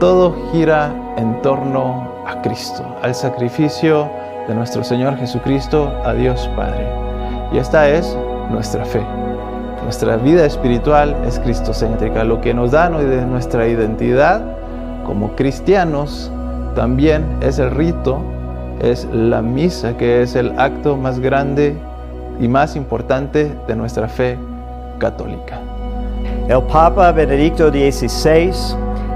todo gira en torno a Cristo, al sacrificio de nuestro Señor Jesucristo a Dios Padre. Y esta es nuestra fe. Nuestra vida espiritual es cristocéntrica. Lo que nos da nuestra identidad como cristianos también es el rito, es la misa, que es el acto más grande y más importante de nuestra fe católica. El Papa Benedicto XVI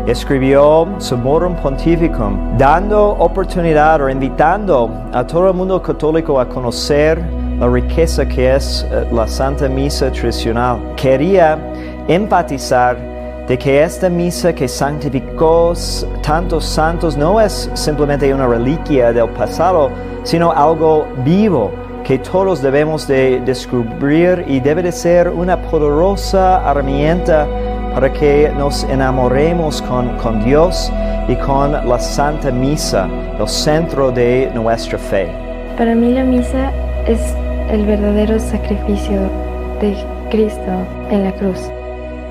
escribió Summorum Pontificum, dando oportunidad o invitando a todo el mundo católico a conocer la riqueza que es eh, la Santa Misa tradicional. Quería empatizar de que esta misa que santificó tantos santos no es simplemente una reliquia del pasado, sino algo vivo que todos debemos de descubrir y debe de ser una poderosa herramienta para que nos enamoremos con, con Dios y con la Santa Misa, el centro de nuestra fe. Para mí la misa es el verdadero sacrificio de Cristo en la cruz.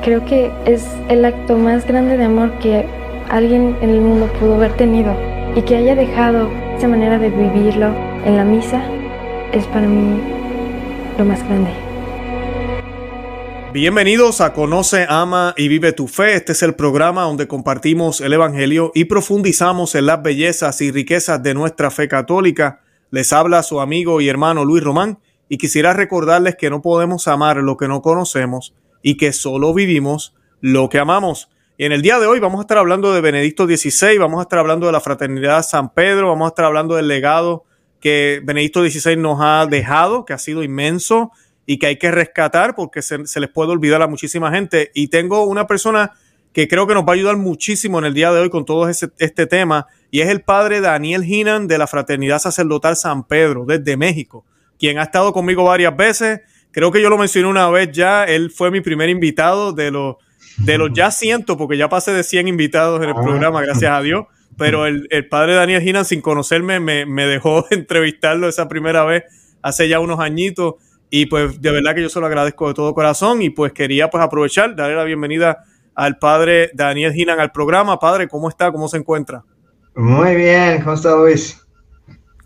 Creo que es el acto más grande de amor que alguien en el mundo pudo haber tenido y que haya dejado esa manera de vivirlo en la misa es para mí lo más grande. Bienvenidos a Conoce, Ama y Vive tu Fe. Este es el programa donde compartimos el Evangelio y profundizamos en las bellezas y riquezas de nuestra fe católica. Les habla su amigo y hermano Luis Román y quisiera recordarles que no podemos amar lo que no conocemos y que solo vivimos lo que amamos. Y en el día de hoy vamos a estar hablando de Benedicto XVI, vamos a estar hablando de la Fraternidad San Pedro, vamos a estar hablando del legado que Benedicto XVI nos ha dejado, que ha sido inmenso y que hay que rescatar porque se, les puede olvidar a muchísima gente. Y tengo una persona que creo que nos va a ayudar muchísimo en el día de hoy con todo este tema, y es el padre Daniel Hinan de la Fraternidad Sacerdotal San Pedro, desde México, quien ha estado conmigo varias veces. Creo que yo lo mencioné una vez ya, él fue mi primer invitado de los, de los ya ciento, porque ya pasé de 100 invitados en el programa, gracias a Dios pero el, el padre Daniel Ginan, sin conocerme, me, me, dejó entrevistarlo esa primera vez hace ya unos añitos. Y pues de verdad que yo se lo agradezco de todo corazón. Y pues quería pues aprovechar, darle la bienvenida al padre Daniel Ginan al programa. Padre, ¿cómo está? ¿Cómo se encuentra? Muy bien, ¿cómo está Luis?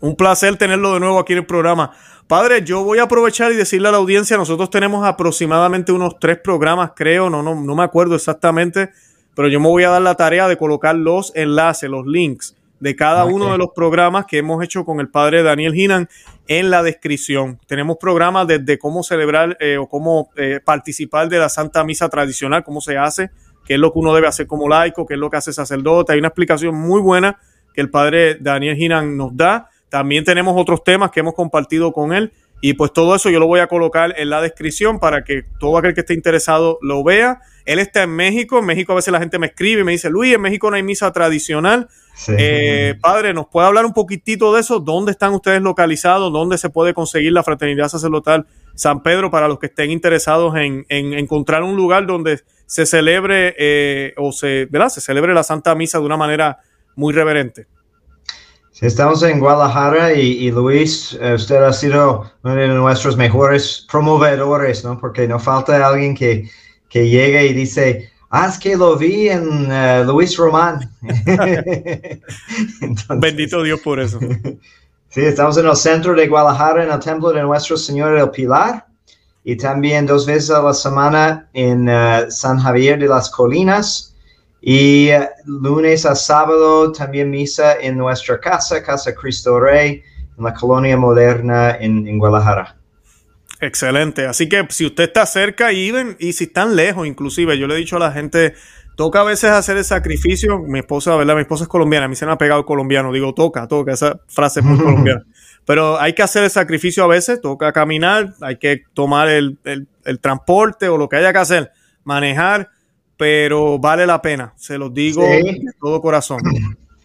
Un placer tenerlo de nuevo aquí en el programa. Padre, yo voy a aprovechar y decirle a la audiencia, nosotros tenemos aproximadamente unos tres programas, creo, no, no, no me acuerdo exactamente, pero yo me voy a dar la tarea de colocar los enlaces, los links de cada uno de los programas que hemos hecho con el padre Daniel Hinan en la descripción. Tenemos programas desde cómo celebrar eh, o cómo eh, participar de la Santa Misa tradicional, cómo se hace, qué es lo que uno debe hacer como laico, qué es lo que hace sacerdote. Hay una explicación muy buena que el padre Daniel Hinan nos da. También tenemos otros temas que hemos compartido con él y pues todo eso yo lo voy a colocar en la descripción para que todo aquel que esté interesado lo vea. Él está en México. En México a veces la gente me escribe y me dice, Luis, en México no hay misa tradicional. Eh, padre, ¿nos puede hablar un poquitito de eso? ¿Dónde están ustedes localizados? ¿Dónde se puede conseguir la Fraternidad Sacerdotal San Pedro para los que estén interesados en, encontrar un lugar donde se celebre eh, o se, ¿verdad? se celebre la Santa Misa de una manera muy reverente? Estamos en Guadalajara y, Luis, eh, usted ha sido uno de nuestros mejores promovedores, ¿no? Porque no falta alguien que, que llegue y dice, ah, es que lo vi en eh, Luis Román. Bendito Dios por eso. sí, estamos en el centro de Guadalajara, en el templo de Nuestro Señor del Pilar, y también dos veces a la semana en eh, San Javier de las Colinas y eh, lunes a sábado también misa en nuestra casa, Casa Cristo Rey, en la colonia moderna en, Guadalajara. Excelente. Así que si usted está cerca y, y si están lejos, inclusive, yo le he dicho a la gente, toca a veces hacer el sacrificio. Mi esposa, ¿verdad? Mi esposa es colombiana, a mí se me ha pegado el colombiano. Digo, toca, toca, esa frase es muy colombiana. Pero hay que hacer el sacrificio a veces, toca caminar, hay que tomar el, el transporte o lo que haya que hacer, manejar pero vale la pena, se los digo de todo corazón.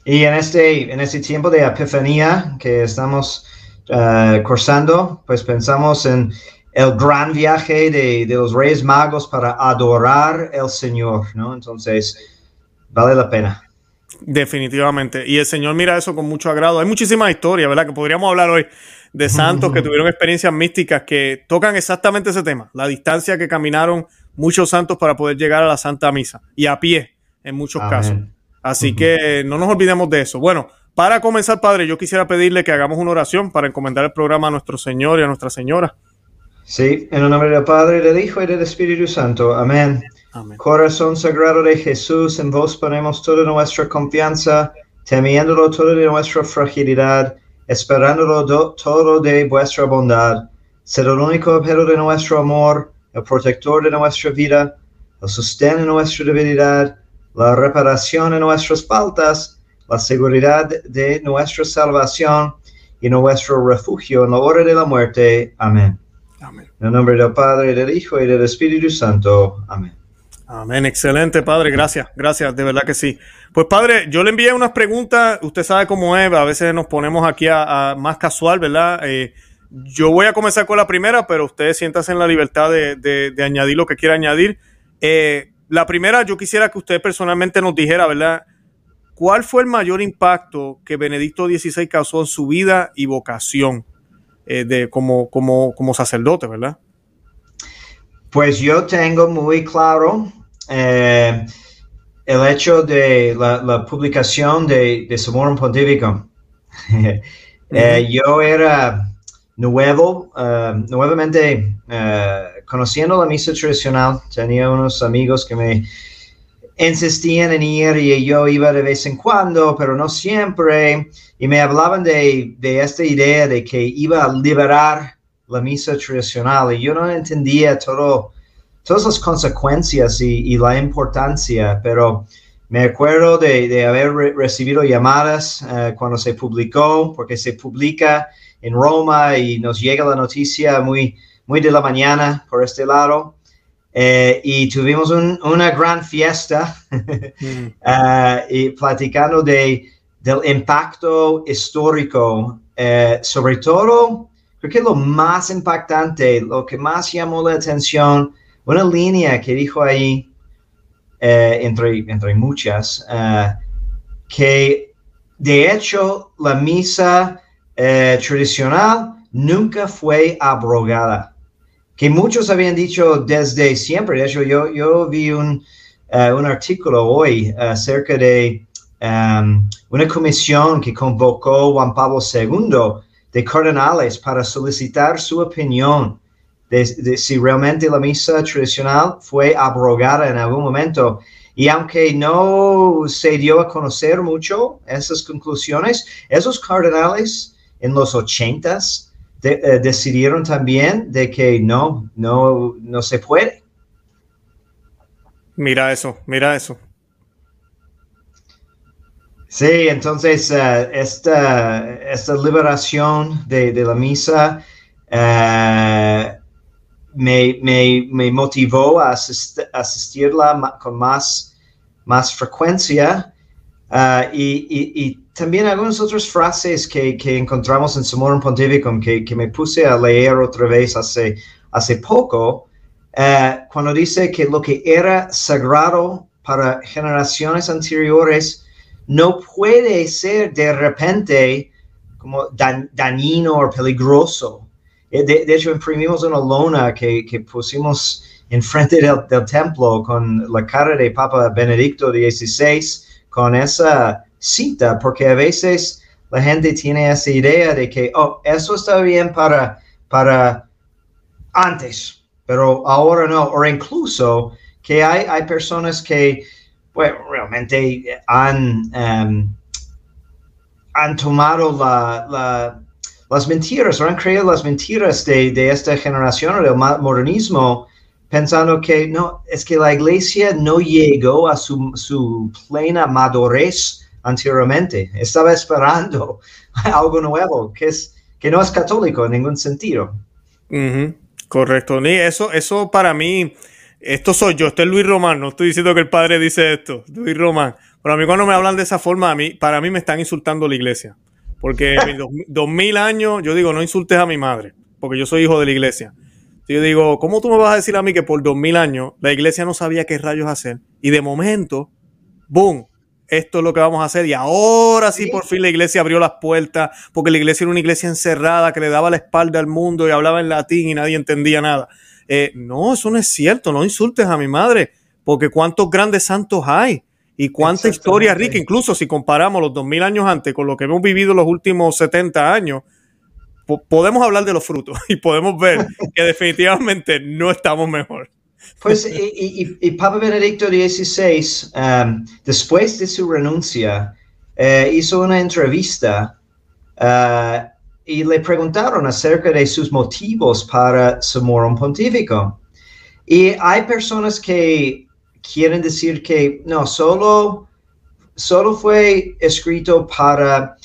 Y en este, en este tiempo de epifanía que estamos uh, cursando, pues pensamos en el gran viaje de, de, los Reyes Magos para adorar al Señor, ¿no? Entonces, vale la pena. Definitivamente. Y el Señor mira eso con mucho agrado. Hay muchísimas historias, ¿verdad? Que podríamos hablar hoy de santos que tuvieron experiencias místicas que tocan exactamente ese tema, la distancia que caminaron muchos santos para poder llegar a la Santa Misa y a pie en muchos casos. Así que no nos olvidemos de eso. Bueno, para comenzar, Padre, yo quisiera pedirle que hagamos una oración para encomendar el programa a nuestro Señor y a Nuestra Señora. Sí, en el nombre del Padre, del Hijo y del Espíritu Santo. Amén. Amén. Corazón sagrado de Jesús, en vos ponemos toda nuestra confianza, temiéndolo todo de nuestra fragilidad, esperándolo do- todo de vuestra bondad. Ser el único objeto de nuestro amor, el protector de nuestra vida, el sostén de nuestra debilidad, la reparación de nuestras faltas, la seguridad de nuestra salvación y nuestro refugio en la hora de la muerte. Amén. Amén. En el nombre del Padre, del Hijo y del Espíritu Santo. Amén. Amén, excelente, Padre, gracias, gracias, de verdad que sí. Pues, Padre, yo le envié unas preguntas, usted sabe cómo es, a veces nos ponemos aquí a, a más casual, ¿verdad? Eh, yo voy a comenzar con la primera, pero ustedes siéntanse en la libertad de, de- de añadir lo que quiera añadir. Eh, la primera, yo quisiera que usted personalmente nos dijera, ¿verdad? ¿Cuál fue el mayor impacto que Benedicto XVI causó en su vida y vocación eh, de, como, como, como sacerdote, ¿verdad? Pues yo tengo muy claro eh, el hecho de la, la publicación de, de Sumorum Pontificum. Eh, yo era nuevo, eh, nuevamente eh, conociendo la misa tradicional, tenía unos amigos que me insistían en ir y yo iba de vez en cuando, pero no siempre, y me hablaban de, de esta idea de que iba a liberar la misa tradicional y yo no entendía todo, todas las consecuencias y, la importancia, pero me acuerdo de, de haber re- recibido llamadas eh, cuando se publicó, porque se publica en Roma y nos llega la noticia muy, muy de la mañana por este lado. Eh, y tuvimos un- una gran fiesta Mm, eh, y platicando de, del impacto histórico, eh, sobre todo, creo que lo más impactante, lo que más llamó la atención, una línea que dijo ahí, eh, entre, entre muchas, eh, que de hecho la misa eh, tradicional nunca fue abrogada que muchos habían dicho desde siempre. De hecho, yo, yo vi un, eh, artículo hoy acerca de um, una comisión que convocó Juan Pablo II de cardenales para solicitar su opinión de si realmente la misa tradicional fue abrogada en algún momento. Y aunque no se dio a conocer mucho esas conclusiones, esos cardenales en los ochentas de- eh, decidieron también de que no, no, no se puede. Mira eso, mira eso. Sí, entonces eh, esta, esta liberación de, de la misa eh, me, me, me motivó a asist- asistirla con más, más frecuencia ah, y, y- y también algunas otras frases que, que encontramos en Sumorum Pontificum que, que me puse a leer otra vez hace, hace poco, eh, cuando dice que lo que era sagrado para generaciones anteriores no puede ser de repente como dan- dañino o peligroso. Eh, De, de hecho, imprimimos una lona que, que pusimos enfrente del, del templo con la cara de Papa Benedicto XVI, con esa cita, porque a veces la gente tiene esa idea de que, oh, eso está bien para, para antes, pero ahora no, o incluso que hay, hay personas que, bueno, realmente han, em, han tomado la, la- las mentiras o han creído las mentiras de, de esta generación o del modernismo, pensando que no, es que la iglesia no llegó a su, su plena madurez anteriormente, estaba esperando algo nuevo, que, es, que no es católico en ningún sentido. Correcto. Ni eso, eso para mí, esto soy yo, esto es Luis Román, no estoy diciendo que el padre dice esto, Luis Román. Pero a mí cuando me hablan de esa forma, a mí, para mí me están insultando la iglesia. Porque en dos, dos mil años, yo digo, no insultes a mi madre, porque yo soy hijo de la iglesia. Yo digo, ¿cómo tú me vas a decir a mí que por dos mil años la iglesia no sabía qué rayos hacer? Y de momento, boom, esto es lo que vamos a hacer. Y ahora sí, por fin la iglesia abrió las puertas, porque la iglesia era una iglesia encerrada que le daba la espalda al mundo y hablaba en latín y nadie entendía nada. Eh, no, eso no es cierto, no insultes a mi madre, porque cuántos grandes santos hay. Y cuánta historia rica, incluso si comparamos los 2000 años antes con lo que hemos vivido los últimos 70 años, podemos hablar de los frutos y podemos ver que definitivamente no estamos mejor. Pues, y, Papa Benedicto XVI, um, después de su renuncia, eh, hizo una entrevista uh, y le preguntaron acerca de sus motivos para su morum pontífico. Y hay personas que quieren decir que no, solo, solo fue escrito para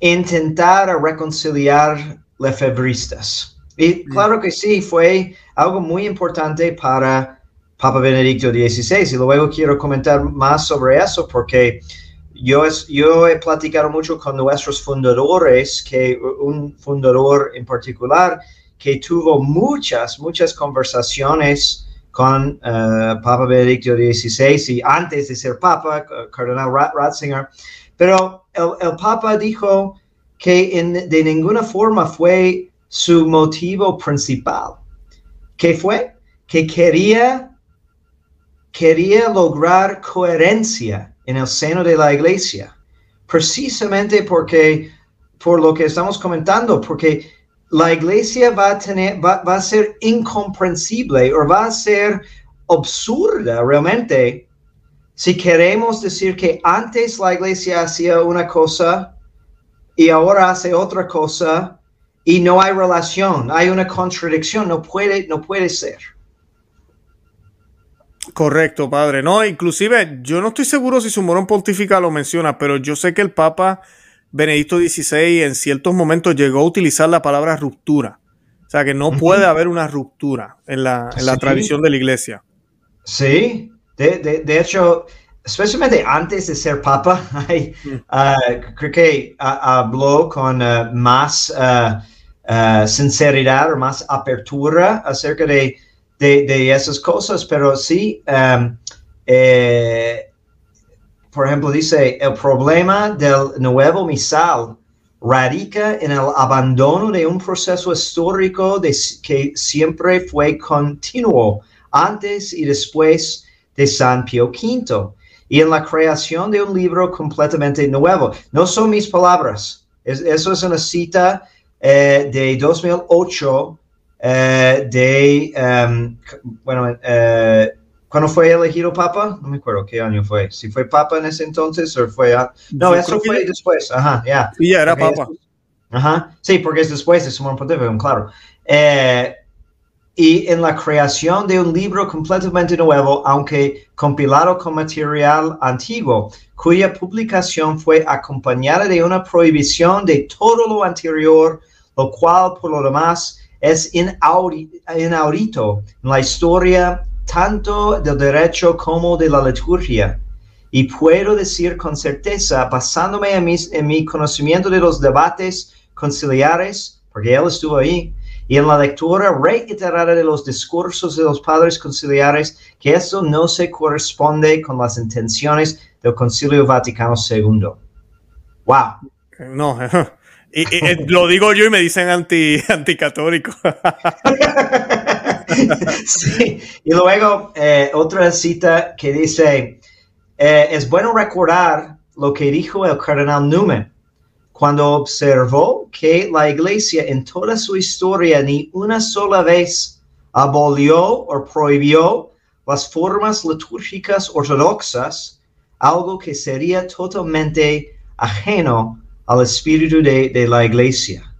intentar reconciliar lefebristas. Y claro que sí, fue algo muy importante para Papa Benedicto XVI. Y luego quiero comentar más sobre eso porque yo, yo he platicado mucho con nuestros fundadores, que un fundador en particular que tuvo muchas, muchas conversaciones con uh, Papa Benedicto XVI y antes de ser Papa, Cardenal Ratzinger. Pero el, el Papa dijo que en, de ninguna forma fue su motivo principal. ¿Qué fue? Que quería, quería lograr coherencia en el seno de la iglesia, precisamente porque, por lo que estamos comentando, porque la iglesia va a, tener, va, va a ser incomprensible o va a ser absurda realmente si queremos decir que antes la iglesia hacía una cosa y ahora hace otra cosa y no hay relación, hay una contradicción, no puede, no puede ser. Correcto, padre. No, inclusive yo no estoy seguro si su morón pontífica lo menciona, pero yo sé que el Papa Benedicto XVI en ciertos momentos llegó a utilizar la palabra ruptura. O sea, que no puede haber una ruptura en la, tradición de la iglesia. Sí, de, hecho, especialmente antes de ser papa, mm. ah, creo que ah, habló con ah, más sinceridad o más apertura acerca de de, esas cosas, pero sí, um, eh, por ejemplo, dice, el problema del nuevo misal radica en el abandono de un proceso histórico de, que siempre fue continuo antes y después de San Pío V y en la creación de un libro completamente nuevo. No son mis palabras, eso es una cita eh, de 2008 eh, de, um, bueno, eh, ¿cuándo fue elegido Papa? No me acuerdo qué año fue. Si fue Papa en ese entonces o fue... No, eso fue después, ajá, ya. Sí, ya era Papa. ajá, sí, porque es después de Simón Pontífice, claro. Eh, y en la creación de un libro completamente nuevo, aunque compilado con material antiguo, cuya publicación fue acompañada de una prohibición de todo lo anterior, lo cual por lo demás es inaudito en la historia tanto del derecho como de la liturgia. Y puedo decir con certeza, basándome en, mi conocimiento de los debates conciliares, porque él estuvo ahí, y en la lectura reiterada de los discursos de los padres conciliares, que eso no se corresponde con las intenciones del Concilio Vaticano II. ¡Wow! No, Y, lo digo yo y me dicen anti, anticatólico. sí. Y luego eh, otra cita que dice, eh, es bueno recordar lo que dijo el cardenal Newman cuando observó que la iglesia en toda su historia ni una sola vez abolió o prohibió las formas litúrgicas ortodoxas, algo que sería totalmente ajeno al espíritu de, la iglesia.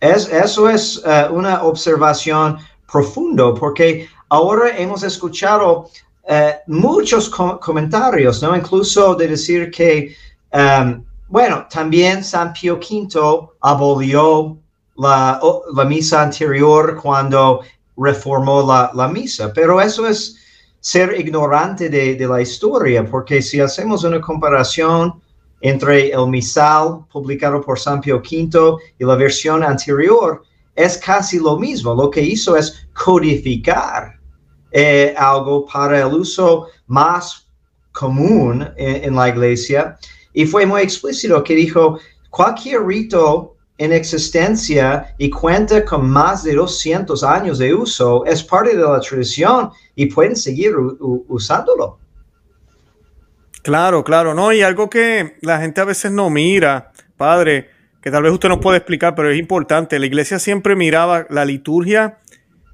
Es, eso es eh, una observación profundo porque ahora hemos escuchado eh, muchos comentarios, ¿no? Incluso de decir que, em, bueno, también San Pío V abolió la, misa anterior cuando reformó la, misa, pero eso es ser ignorante de, de la historia, porque si hacemos una comparación entre el misal publicado por San Pío V y la versión anterior es casi lo mismo. Lo que hizo es codificar eh, algo para el uso más común en, la iglesia y fue muy explícito que dijo cualquier rito en existencia y cuenta con más de 200 años de uso es parte de la tradición y pueden seguir usándolo. Claro, claro, no, y algo que la gente a veces no mira, padre, que tal vez usted nos puede explicar, pero es importante. La iglesia siempre miraba la liturgia.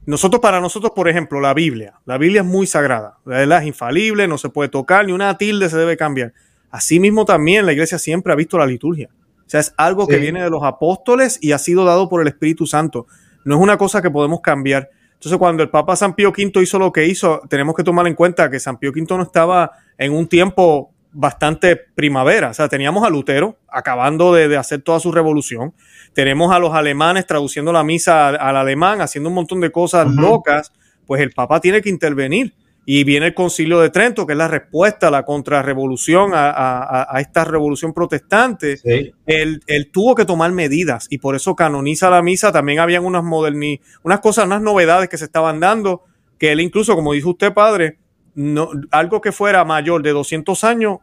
Nosotros, para nosotros, por ejemplo, la Biblia. La Biblia es muy sagrada, es infalible, no se puede tocar, ni una tilde se debe cambiar. Asimismo, también la iglesia siempre ha visto la liturgia. O sea, es algo que viene de los apóstoles y ha sido dado por el Espíritu Santo. No es una cosa que podemos cambiar. Entonces, cuando el Papa San Pío V hizo lo que hizo, tenemos que tomar en cuenta que San Pío V no estaba en un tiempo bastante primavera. O sea, teníamos a Lutero acabando de, hacer toda su revolución. Tenemos a los alemanes traduciendo la misa al, alemán, haciendo un montón de cosas locas. Pues el Papa tiene que intervenir. Y viene el concilio de Trento, que es la respuesta a la contrarrevolución, a, a, esta revolución protestante. Él, tuvo que tomar medidas y por eso canoniza la misa. También habían unas moderni unas cosas, unas novedades que se estaban dando, que él incluso, como dijo usted, padre, no, algo que fuera mayor de 200 años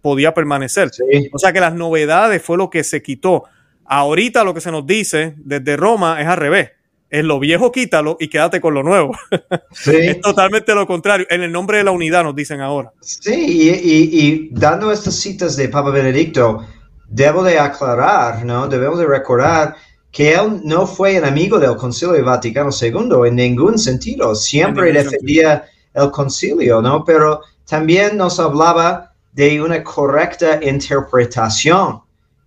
podía permanecer. O sea que las novedades fue lo que se quitó. Ahorita lo que se nos dice desde Roma es al revés. Es lo viejo quítalo y quédate con lo nuevo. es totalmente lo contrario. En el nombre de la unidad nos dicen ahora. Sí, y, dando estas citas de Papa Benedicto, debo de aclarar, ¿no? Debemos de recordar que él no fue enemigo del Concilio Vaticano II en ningún sentido. Siempre defendía el concilio, ¿no? Pero también nos hablaba de una correcta interpretación,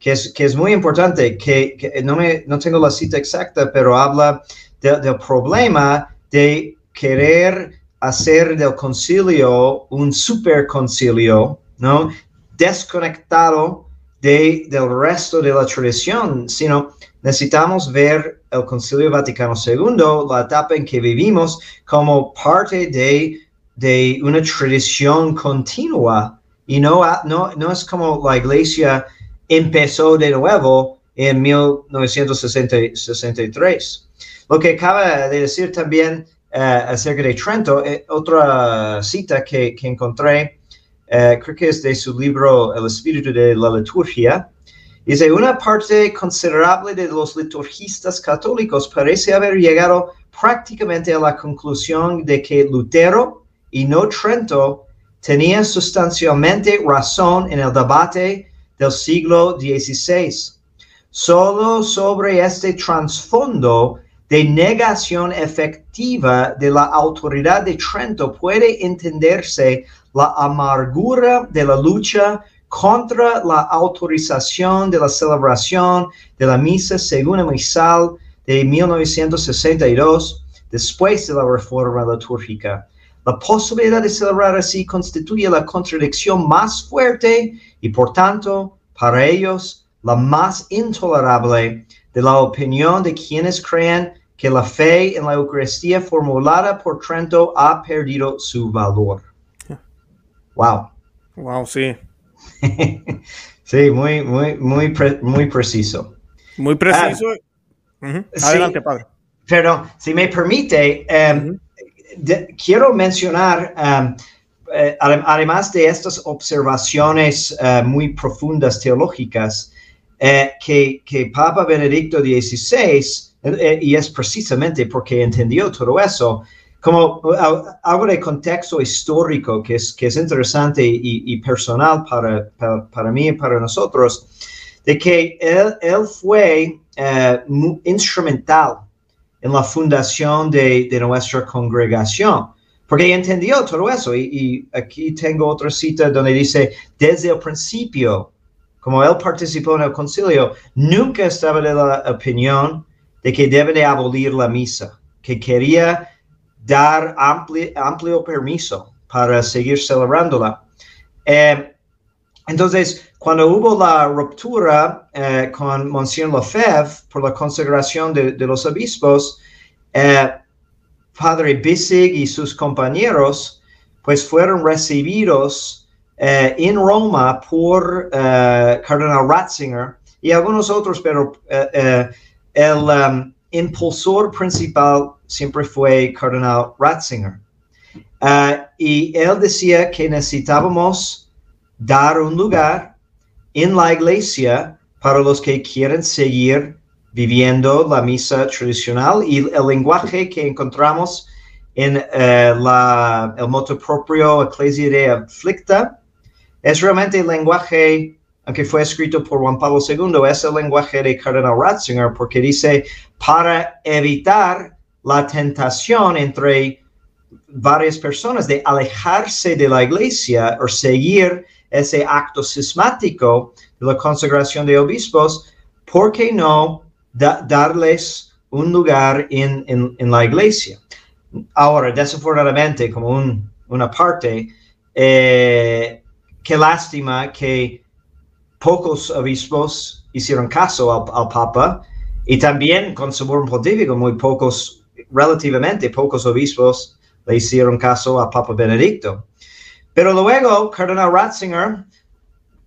que es, que es muy importante, que, no, me, no tengo la cita exacta, pero habla del problema de querer hacer del concilio un superconcilio, ¿no? Desconectado de, del resto de la tradición, sino necesitamos ver el Concilio Vaticano II, la etapa en que vivimos, como parte de, de una tradición continua y no, no, no es como la iglesia empezó de nuevo en 1963. Lo que acaba de decir también uh, acerca de Trento, eh, otra cita que, que encontré, uh, creo que es de su libro El espíritu de la liturgia, Dice, una parte considerable de los liturgistas católicos parece haber llegado prácticamente a la conclusión de que Lutero y no Trento tenía sustancialmente razón en el debate del siglo XVI. Solo sobre este trasfondo de negación efectiva de la autoridad de Trento puede entenderse la amargura de la lucha contra la autorización de la celebración de la misa según el misal de 1962, después de la reforma litúrgica. La posibilidad de celebrar así constituye la contradicción más fuerte y por tanto, para ellos, la más intolerable de la opinión de quienes creen que la fe en la Eucaristía formulada por Trento ha perdido su valor. Wow. Wow, sí. sí, muy, muy, muy, muy preciso. Muy preciso. Ah, Adelante, padre. Pero, si me permite, em, quiero mencionar, em, eh, además de estas observaciones eh, muy profundas teológicas, eh, que, que, Papa Benedicto XVI, y es precisamente porque entendió todo eso, como algo de contexto histórico que es, que es interesante y, personal para, para, mí y para nosotros, de que él, él fue eh, instrumental en la fundación de, nuestra congregación, porque entendió todo eso. Y, aquí tengo otra cita donde dice, desde el principio, como él participó en el concilio, nunca estaba de la opinión de que debe de abolir la misa, que quería dar amplio permiso para seguir celebrándola. Eh, entonces, cuando hubo la ruptura eh, con Monsignor Lefebvre por la consagración de, los obispos, eh, Padre Bissig y sus compañeros pues fueron recibidos en Roma por Cardenal Ratzinger y algunos otros, pero el um, impulsor principal siempre fue Cardenal Ratzinger. Uh, y él decía que necesitábamos dar un lugar en la iglesia para los que quieren seguir viviendo la misa tradicional y el lenguaje que encontramos en la, el moto propio Ecclesia de Afflicta es realmente el lenguaje, aunque fue escrito por Juan Pablo II, es el lenguaje de Cardenal Ratzinger, porque dice, para evitar la tentación entre varias personas de alejarse de la iglesia o seguir ese acto sismático de la consagración de obispos, ¿por qué no darles un lugar en, la iglesia? Ahora, desafortunadamente, como una parte, eh, qué lástima que pocos obispos hicieron caso al, Papa y también con su pontífico, muy pocos, relativamente pocos obispos le hicieron caso al Papa Benedicto. Pero luego, Cardenal Ratzinger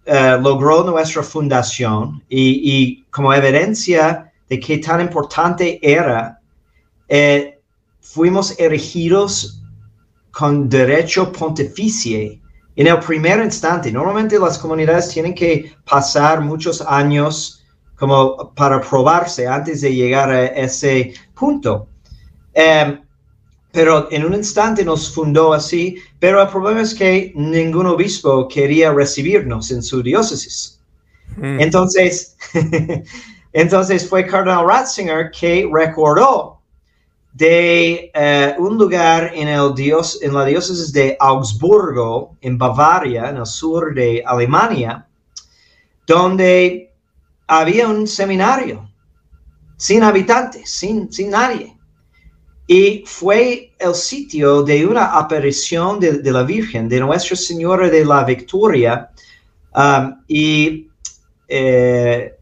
eh, logró nuestra fundación y, como evidencia de qué tan importante era, eh, fuimos erigidos con derecho pontificio en el primer instante. Normalmente las comunidades tienen que pasar muchos años como para probarse antes de llegar a ese punto. Em, pero en un instante nos fundó así, pero el problema es que ningún obispo quería recibirnos en su diócesis. Mm. Entonces, entonces fue Cardenal Ratzinger que recordó de eh, un lugar en, el dios, en la diócesis de Augsburgo, en Bavaria, en el sur de Alemania, donde había un seminario sin habitantes, sin, sin nadie y fue el sitio de una aparición de, la Virgen, de Nuestra Señora de la Victoria, um, y eh,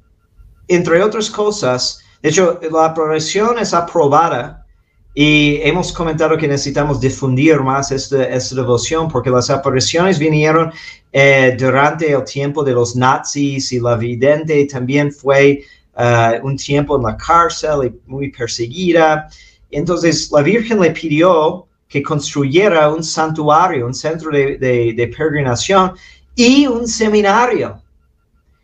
entre otras cosas, de hecho, la aparición es aprobada y hemos comentado que necesitamos difundir más esta, esta devoción porque las apariciones vinieron eh, durante el tiempo de los nazis y la vidente también fue uh, un tiempo en la cárcel y muy perseguida. Entonces la Virgen le pidió que construyera un santuario, un centro de, peregrinación y un seminario.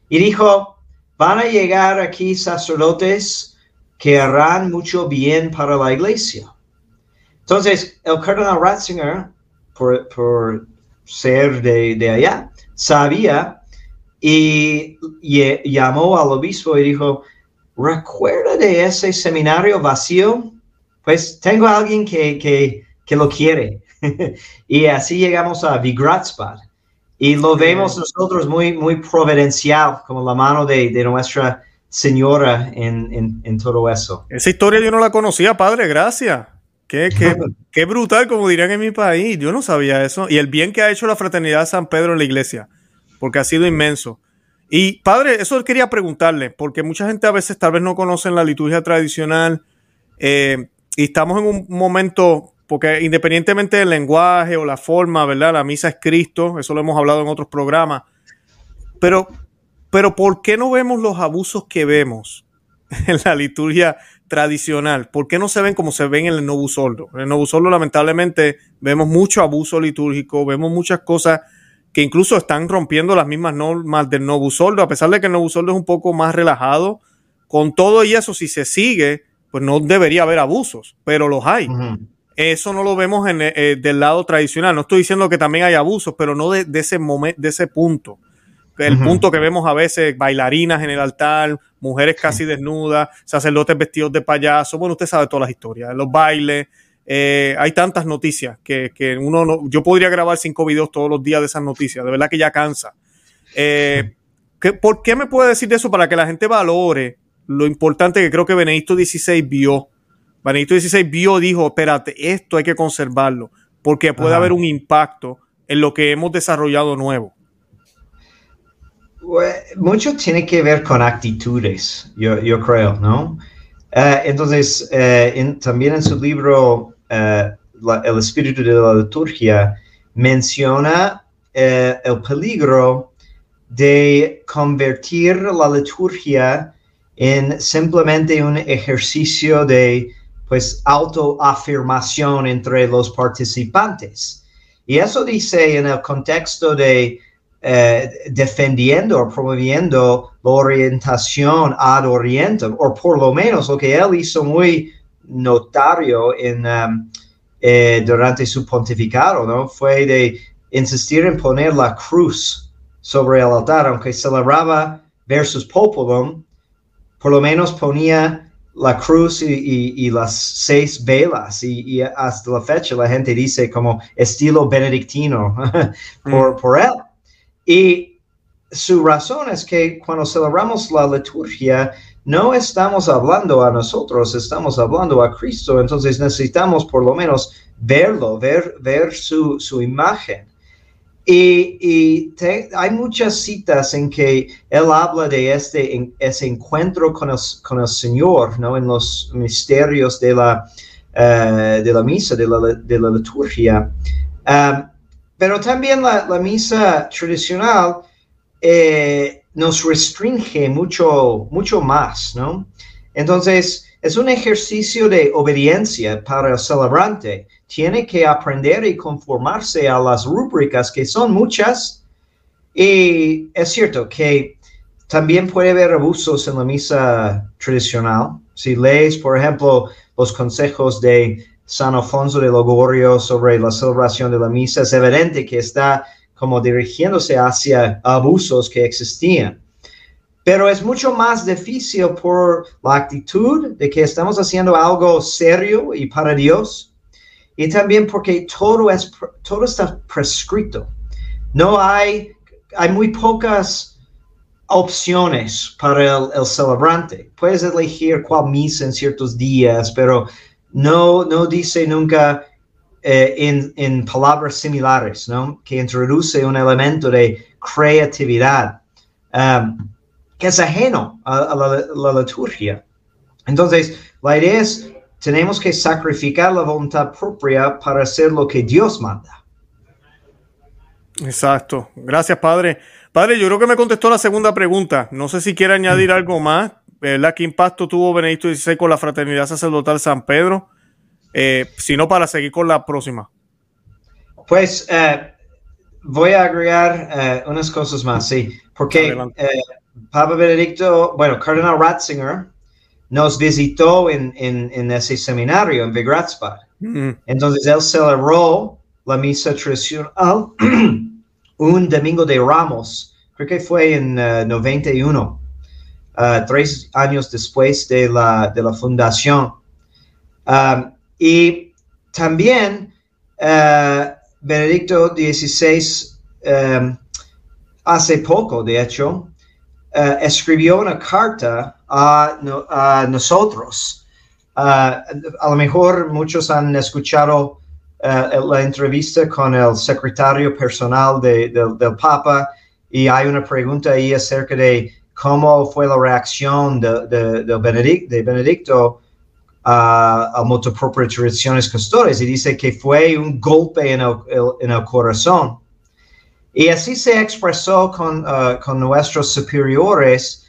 Y dijo, van a llegar aquí sacerdotes que harán mucho bien para la iglesia. Entonces, el cardenal Ratzinger, por, ser de, allá, sabía y, y, llamó al obispo y dijo, recuerda de ese seminario vacío pues tengo a alguien que, que, que lo quiere. y así llegamos a Vigratzbad. Y lo vemos nosotros muy, muy providencial, como la mano de, de Nuestra Señora en, en, en, todo eso. Esa historia yo no la conocía, padre, gracias. Qué, qué, qué, brutal, como dirían en mi país. Yo no sabía eso. Y el bien que ha hecho la Fraternidad San Pedro en la iglesia, porque ha sido inmenso. Y padre, eso quería preguntarle, porque mucha gente a veces tal vez no conoce la liturgia tradicional. Eh, y estamos en un momento, porque independientemente del lenguaje o la forma, ¿verdad? La misa es Cristo, eso lo hemos hablado en otros programas, pero, pero ¿por qué no vemos los abusos que vemos en la liturgia tradicional? ¿Por qué no se ven como se ven en el Novus Ordo? En el Novus Ordo, lamentablemente, vemos mucho abuso litúrgico, vemos muchas cosas que incluso están rompiendo las mismas normas del Novus Ordo, a pesar de que el Novus Ordo es un poco más relajado. Con todo y eso, si se sigue, pues no debería haber abusos, pero los hay. Eso no lo vemos en, eh, del lado tradicional. No estoy diciendo que también hay abusos, pero no de, ese momento, de ese punto. El punto que vemos a veces, bailarinas en el altar, mujeres casi desnudas, sacerdotes vestidos de payaso. Bueno, usted sabe todas las historias, los bailes. Eh, hay tantas noticias que, uno no, yo podría grabar cinco videos todos los días de esas noticias. De verdad que ya cansa. Eh, ¿Por qué me puede decir de eso para que la gente valore lo importante que creo que Benedicto XVI vio. Benedicto XVI vio, dijo, espérate, esto hay que conservarlo, porque puede haber un impacto en lo que hemos desarrollado nuevo. mucho tiene que ver con actitudes, yo, yo creo, ¿no? Eh, entonces, eh, también en su libro eh, El espíritu de la liturgia menciona el peligro de convertir la liturgia en simplemente un ejercicio de pues autoafirmación entre los participantes. Y eso dice en el contexto de eh, defendiendo o promoviendo la orientación ad orientem, o por lo menos lo que él hizo muy notario en, um, eh, durante su pontificado, ¿no? Fue de insistir en poner la cruz sobre el altar, aunque celebraba versus populum, por lo menos ponía la cruz y, las seis velas y, hasta la fecha la gente dice como estilo benedictino por, mm. por él. Y su razón es que cuando celebramos la liturgia no estamos hablando a nosotros, estamos hablando a Cristo, entonces necesitamos por lo menos verlo, ver, ver su, su imagen. Y, hay muchas citas en que él habla de este ese encuentro con el, con el Señor, ¿no? En los misterios de la, eh, de la misa, de la, de la liturgia. Pero también la, la misa tradicional eh, nos restringe mucho, mucho más, ¿no? Entonces, es un ejercicio de obediencia para el celebrante. Tiene que aprender y conformarse a las rúbricas, que son muchas. Y es cierto que también puede haber abusos en la misa tradicional. Si lees, por ejemplo, los consejos de San Alfonso de Logorio sobre la celebración de la misa, es evidente que está como dirigiéndose hacia abusos que existían pero es mucho más difícil por la actitud de que estamos haciendo algo serio y para Dios, y también porque todo, es, todo está prescrito. No hay, hay muy pocas opciones para el, el celebrante. Puedes elegir cuál misa en ciertos días, pero no, no dice nunca eh, en, en, palabras similares, ¿no? Que introduce un elemento de creatividad. Um, que es ajeno a, la, liturgia. Entonces, la idea es, tenemos que sacrificar la voluntad propia para hacer lo que Dios manda. Exacto. Gracias, Padre. Padre, yo creo que me contestó la segunda pregunta. No sé si quiere añadir mm. algo más. ¿Verdad? ¿Qué impacto tuvo Benedicto XVI con la fraternidad sacerdotal San Pedro? Eh, si no, para seguir con la próxima. Pues eh, voy a agregar eh, unas cosas más, sí, porque Papa Benedicto, bueno, Cardenal Ratzinger nos visitó en, en, ese seminario en Vigratzbad. Mm-hmm. Entonces él celebró la misa tradicional un domingo de Ramos, creo que fue en 91, uh, uh, tres años después de la, de la fundación. Um, y también uh, Benedicto XVI um, hace poco, de hecho, escribió una carta a, a nosotros. A lo mejor muchos han escuchado uh, la entrevista con el secretario personal de, de, del Papa y hay una pregunta ahí acerca de cómo fue la reacción de, de Benedict, Benedicto a multipropia tradiciones custodias y dice que fue un golpe en el, en el corazón. Y así se expresó con, uh, con nuestros superiores.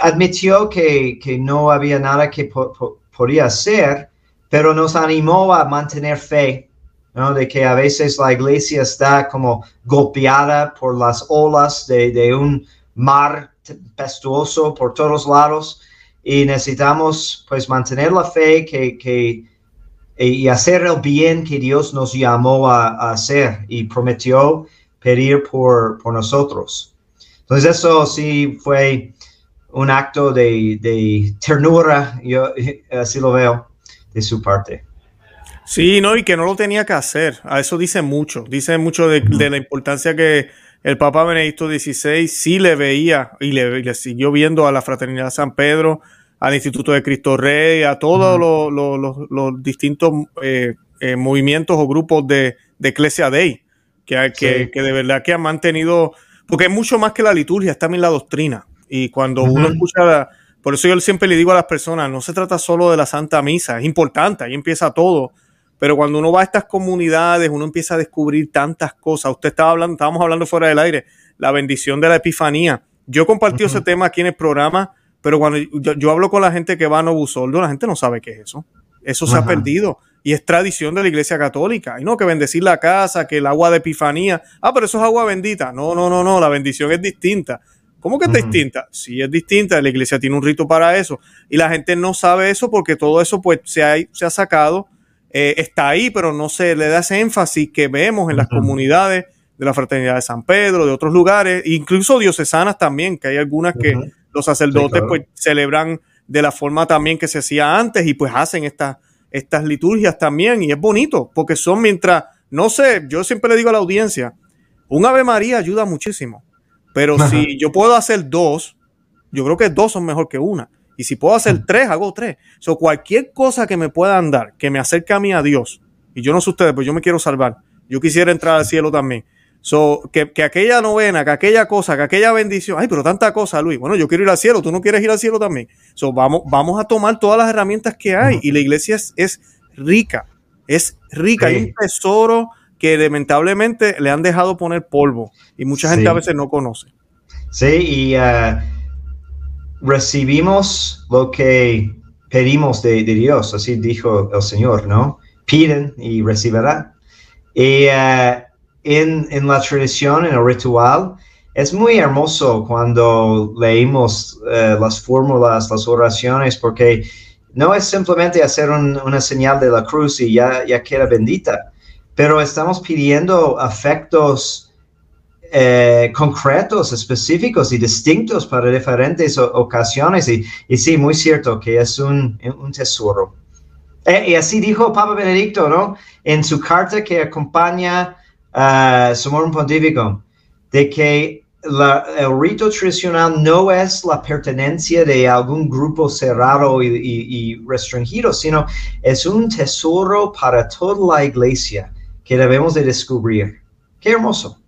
Admitió que, que, no había nada que po po podía hacer, pero nos animó a mantener fe, ¿no? de que a veces la iglesia está como golpeada por las olas de, de un mar tempestuoso por todos lados y necesitamos pues mantener la fe que, que y hacer el bien que Dios nos llamó a, hacer y prometió pedir por, por, nosotros. Entonces eso sí fue un acto de, de, ternura, yo así lo veo, de su parte. Sí, no, y que no lo tenía que hacer. A eso dice mucho. Dice mucho de, la importancia que el Papa Benedicto XVI sí le veía y le, le siguió viendo a la Fraternidad San Pedro, al Instituto de Cristo Rey, a todos los, distintos eh, eh, movimientos o grupos de, de Ecclesia Dei, que, que, que, de verdad que han mantenido, porque es mucho más que la liturgia, es también la doctrina. Y cuando uno escucha, por eso yo siempre le digo a las personas, no se trata solo de la Santa Misa, es importante, ahí empieza todo. Pero cuando uno va a estas comunidades, uno empieza a descubrir tantas cosas. Usted estaba hablando, estábamos hablando fuera del aire, la bendición de la Epifanía. Yo compartí ese tema aquí en el programa pero cuando yo, hablo con la gente que va a Novusoldo, la gente no sabe qué es eso. Eso se ha perdido. Y es tradición de la iglesia católica. Y no, que bendecir la casa, que el agua de epifanía. Ah, pero eso es agua bendita. No, no, no, no. La bendición es distinta. ¿Cómo que es distinta? Sí, es distinta. La iglesia tiene un rito para eso. Y la gente no sabe eso porque todo eso, pues, se ha, se ha sacado. Eh, está ahí, pero no se le da ese énfasis que vemos en las comunidades de la Fraternidad de San Pedro, de otros lugares, incluso diocesanas también, que hay algunas que los sacerdotes pues celebran de la forma también que se hacía antes y pues hacen estas estas liturgias también y es bonito porque son mientras, no sé, yo siempre le digo a la audiencia, un Ave María ayuda muchísimo, pero si yo puedo hacer dos, yo creo que dos son mejor que una. Y si puedo hacer tres, hago tres. O cualquier cosa que me puedan dar, que me acerque a mí a Dios, y yo no sé ustedes, pues yo me quiero salvar. Yo quisiera entrar al cielo también. So, que, que, aquella novena, que aquella cosa, que aquella bendición, ay, pero tanta cosa, Luis. Bueno, yo quiero ir al cielo, tú no quieres ir al cielo también. So, vamos, vamos a tomar todas las herramientas que hay y la iglesia es, es rica, es rica. Hay un tesoro que lamentablemente le han dejado poner polvo y mucha gente a veces no conoce. Sí, y uh, recibimos lo que pedimos de, de, Dios, así dijo el Señor, ¿no? Piden y recibirán. Y uh, en, en, la tradición, en el ritual, es muy hermoso cuando leímos uh, las fórmulas, las oraciones, porque no es simplemente hacer un, una señal de la cruz y ya, ya queda bendita, pero estamos pidiendo afectos eh, concretos, específicos y distintos para diferentes ocasiones. Y, y, sí, muy cierto que es un, un tesoro. Eh, y así dijo Papa Benedicto, ¿no? En su carta que acompaña uh, Sumorum Pontificum, de que la, el rito tradicional no es la pertenencia de algún grupo cerrado y, y, y, restringido, sino es un tesoro para toda la iglesia que debemos de descubrir. Qué hermoso.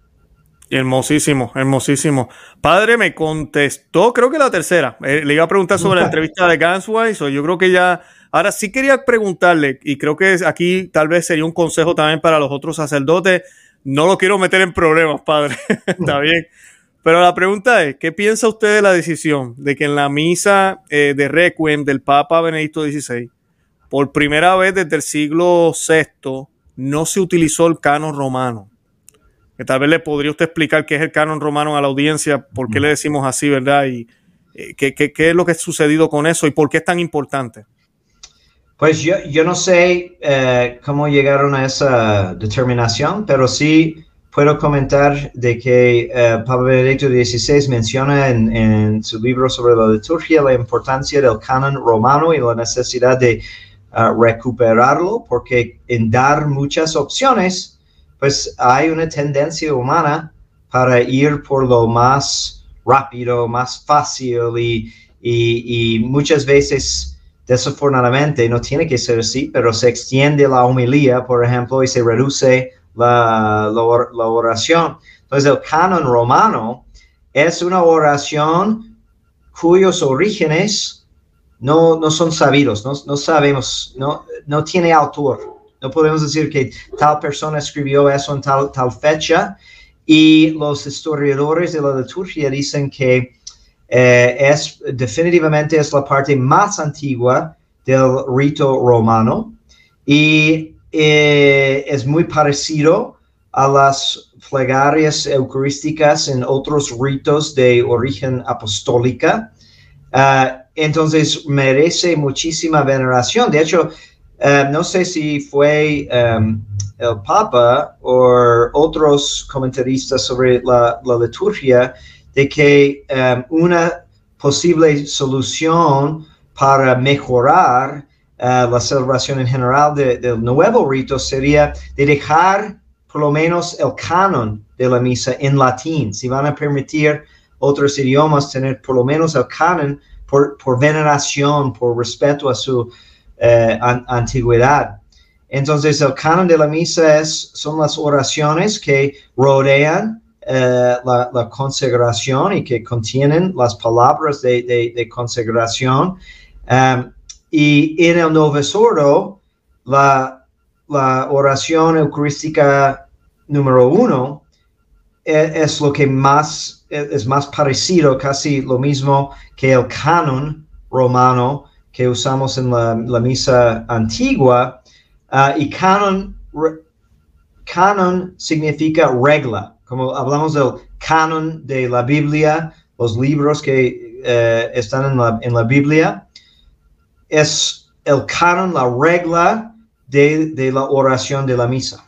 Hermosísimo, hermosísimo. Padre me contestó, creo que la tercera. Eh, le iba a preguntar sobre la entrevista de Ganswise, o yo creo que ya. Ahora sí quería preguntarle, y creo que aquí tal vez sería un consejo también para los otros sacerdotes. No lo quiero meter en problemas, padre. Está bien. Pero la pregunta es, ¿qué piensa usted de la decisión de que en la misa eh, de Requiem del Papa Benedicto XVI, por primera vez desde el siglo VI, no se utilizó el canon romano? Que tal vez le podría usted explicar qué es el canon romano a la audiencia, por qué le decimos así, ¿verdad? Y eh, qué, qué, qué, es lo que ha sucedido con eso y por qué es tan importante. Pues yo, yo no sé eh, cómo llegaron a esa determinación, pero sí puedo comentar de que uh, Papa Benedicto XVI menciona en, en, su libro sobre la liturgia la importancia del canon romano y la necesidad de uh, recuperarlo, porque en dar muchas opciones, pues hay una tendencia humana para ir por lo más rápido, más fácil y, y, y muchas veces desafortunadamente no tiene que ser así, pero se extiende la homilía, por ejemplo, y se reduce la, la, la, oración. Entonces el canon romano es una oración cuyos orígenes no, no son sabidos, no, no sabemos, no, no tiene autor. No podemos decir que tal persona escribió eso en tal, tal fecha y los historiadores de la liturgia dicen que eh, es definitivamente es la parte más antigua del rito romano y eh, es muy parecido a las plegarias eucarísticas en otros ritos de origen apostólica. Uh, entonces merece muchísima veneración. De hecho, uh, no sé si fue um, el Papa o otros comentaristas sobre la, la liturgia de que um, una posible solución para mejorar uh, la celebración en general del de nuevo rito sería de dejar por lo menos el canon de la misa en latín. Si van a permitir otros idiomas tener por lo menos el canon por, veneración, por respeto a su an antigüedad. Entonces el canon de la misa es, son las oraciones que rodean Uh, la, consagración y que contienen las palabras de, de, consagración. Um, y en el Novesoro, la, la oración eucarística número uno es, es, lo que más es más parecido, casi lo mismo que el canon romano que usamos en la, la misa antigua. Uh, y canon, canon significa regla, como hablamos del canon de la Biblia, los libros que uh, están en la, en la Biblia es el canon, la regla de, de la oración de la misa.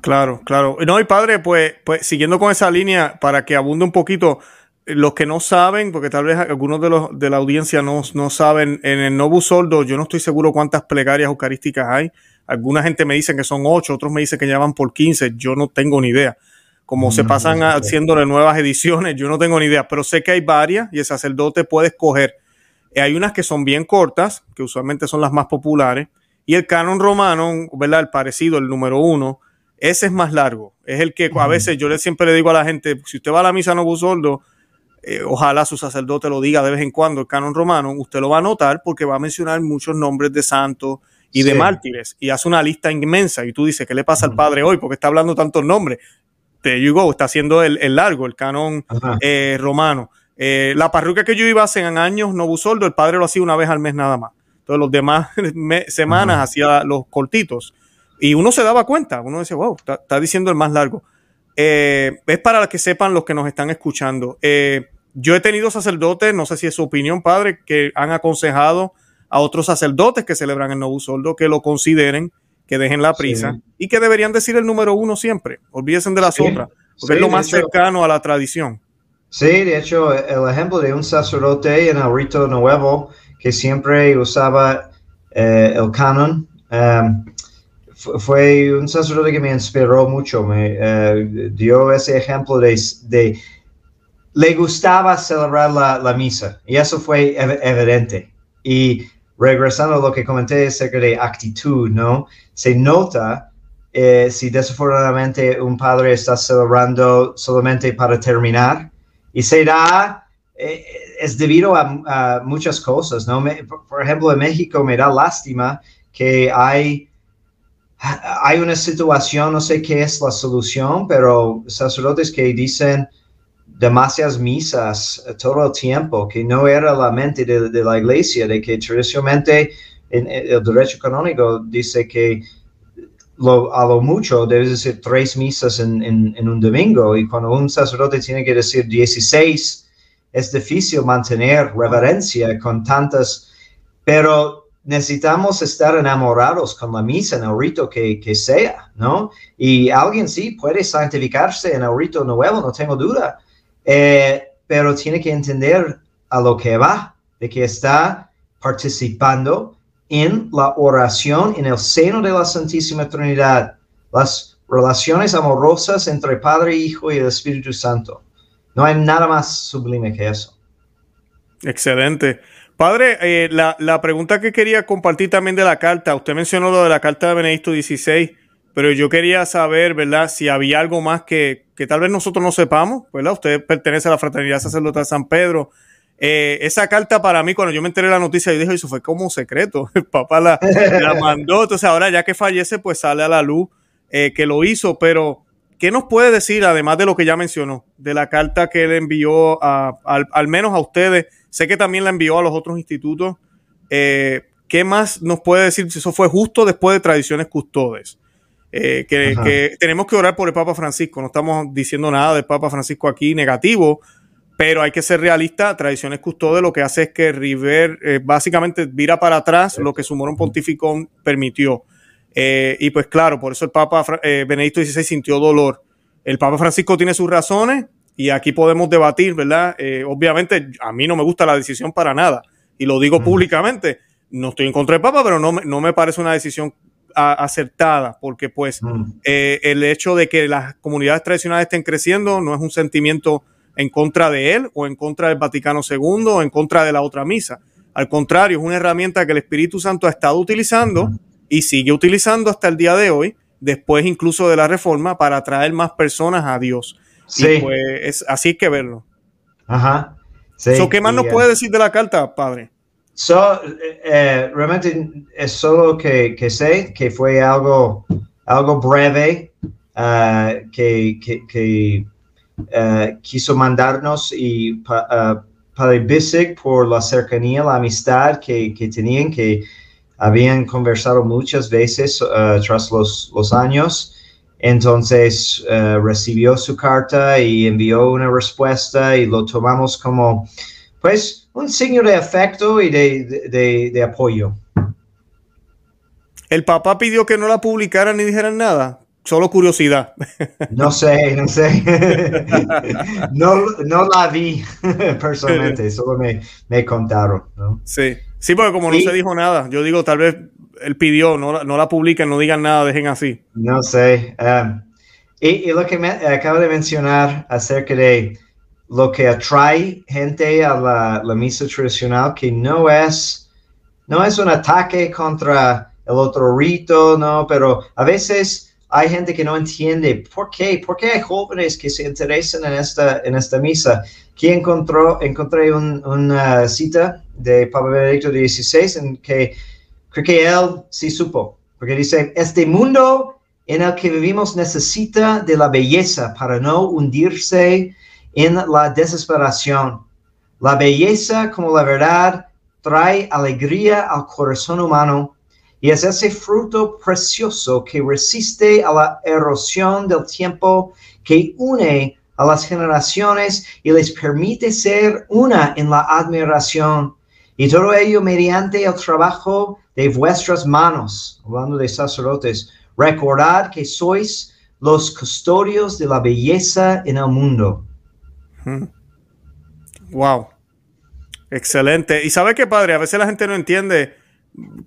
Claro, claro. No, y padre, pues, pues siguiendo con esa línea, para que abunde un poquito, los que no saben, porque tal vez algunos de los de la audiencia no, no saben, en el Novo Soldo yo no estoy seguro cuántas plegarias eucarísticas hay. Alguna gente me dice que son ocho, otros me dicen que llevan por quince, yo no tengo ni idea. Como se pasan haciendo nuevas ediciones, yo no tengo ni idea, pero sé que hay varias y el sacerdote puede escoger. Eh, hay unas que son bien cortas, que usualmente son las más populares, y el canon romano, ¿verdad? El parecido, el número uno, ese es más largo. Es el que a veces yo le, siempre le digo a la gente, si usted va a la misa Novo Soldo, eh, ojalá su sacerdote lo diga de vez en cuando, el canon romano, usted lo va a notar porque va a mencionar muchos nombres de santos y de mártires y hace una lista inmensa y tú dices, ¿qué le pasa al padre hoy? Porque está hablando tantos nombres. Te you go, está haciendo el, largo, el canon eh, romano. Eh, la parroquia que yo iba hace años, Novusoldo, el padre lo hacía una vez al mes nada más. Entonces los demás semanas hacía los cortitos. Y uno se daba cuenta, uno decía, wow, está, diciendo el más largo. es para que sepan los que nos están escuchando. Eh, yo he tenido sacerdotes, no sé si es su opinión, padre, que han aconsejado a otros sacerdotes que celebran el Novus Soldo que lo consideren, que dejen la prisa y que deberían decir el número uno siempre. Olvídense de las otras, porque es lo más cercano a la tradición. Sí, de hecho, el ejemplo de un sacerdote en el rito nuevo que siempre usaba eh, el canon. Um, fue un sacerdote que me inspiró mucho, me eh, dio ese ejemplo de, de le gustaba celebrar la, misa y eso fue evidente. Y regresando a lo que comenté acerca de actitud, ¿no? Se nota eh, si desafortunadamente un padre está celebrando solamente para terminar y se eh, es debido a, muchas cosas, ¿no? por, ejemplo, en México me da lástima que hay hay una situación, no sé qué es la solución, pero sacerdotes que dicen, demasiadas misas todo el tiempo, que no era la mente de, la iglesia, de que tradicionalmente en, el derecho canónico dice que a lo mucho debes decir tres misas en, un domingo y cuando un sacerdote tiene que decir 16, es difícil mantener reverencia con tantas, pero necesitamos estar enamorados con la misa en el rito que, que sea, ¿no? Y alguien sí puede santificarse en el rito nuevo, no tengo duda, eh, pero tiene que entender a lo que va, de que está participando en la oración en el seno de la Santísima Trinidad, las relaciones amorosas entre Padre, Hijo y el Espíritu Santo. No hay nada más sublime que eso. Excelente. Padre, eh, la, la, pregunta que quería compartir también de la carta, usted mencionó lo de la carta de Benedicto XVI, pero yo quería saber, ¿verdad? Si había algo más que, que tal vez nosotros no sepamos, ¿verdad? Usted pertenece a la Fraternidad Sacerdotal San Pedro. Eh, esa carta para mí, cuando yo me enteré de la noticia, yo dije, eso fue como secreto. El papá la, la mandó. Entonces ahora ya que fallece, pues sale a la luz eh, que lo hizo. Pero, ¿qué nos puede decir, además de lo que ya mencionó, de la carta que él envió a, al, menos a ustedes? Sé que también la envió a los otros institutos. Eh, ¿Qué más nos puede decir si eso fue justo después de tradiciones custodes? Eh, que, tenemos que orar por el Papa Francisco. No estamos diciendo nada del Papa Francisco aquí negativo, pero hay que ser realista. Tradiciones Custodes lo que hace es que River eh, básicamente vira para atrás lo que su morón pontificón permitió. Eh, y pues claro, por eso el Papa Benedicto XVI sintió dolor. El Papa Francisco tiene sus razones y aquí podemos debatir, ¿verdad? obviamente a mí no me gusta la decisión para nada y lo digo públicamente. No estoy en contra del Papa, pero no, no me parece una decisión acertada, porque pues mm. eh, el hecho de que las comunidades tradicionales estén creciendo no es un sentimiento en contra de él o en contra del Vaticano II o en contra de la otra misa. Al contrario, es una herramienta que el Espíritu Santo ha estado utilizando y sigue utilizando hasta el día de hoy, después incluso de la reforma, para atraer más personas a Dios. Sí. pues es, así que verlo. Ajá. ¿Qué más nos puede decir de la carta, padre? So, eh, realmente es solo que, que, sé que fue algo, algo breve uh, que, que, que uh, quiso mandarnos y uh, Padre Bisic por la cercanía, la amistad que, que tenían, que habían conversado muchas veces tras los, los años. Entonces recibió su carta y envió una respuesta y lo tomamos como, pues, un signo de afecto y de, apoyo. ¿El papá pidió que no la publicaran ni dijeran nada? solo curiosidad. No sé, no sé. no, no la vi personalmente, solo me, me contaron. ¿no? Sí, sí, porque como no se dijo nada, yo digo, tal vez él pidió, no, no la publiquen, no digan nada, dejen así. No sé. Um, y, y, lo que me acabo de mencionar acerca de lo que atrae gente a la, la misa tradicional, que no es, no es un ataque contra el otro rito, no, pero a veces hay gente que no entiende por qué, por qué hay jóvenes que se interesan en esta, en esta misa. Aquí encontró, encontré una cita de Papa Benedicto XVI en que creo que él sí supo, porque dice, este mundo en el que vivimos necesita de la belleza para no hundirse en la desesperación. La belleza como la verdad trae alegría al corazón humano y es ese fruto precioso que resiste a la erosión del tiempo, que une a las generaciones y les permite ser una en la admiración. Y todo ello mediante el trabajo de vuestras manos, hablando de sacerdotes. Recordad que sois los custodios de la belleza en el mundo. Wow. Excelente. Y sabe qué, padre, a veces la gente no entiende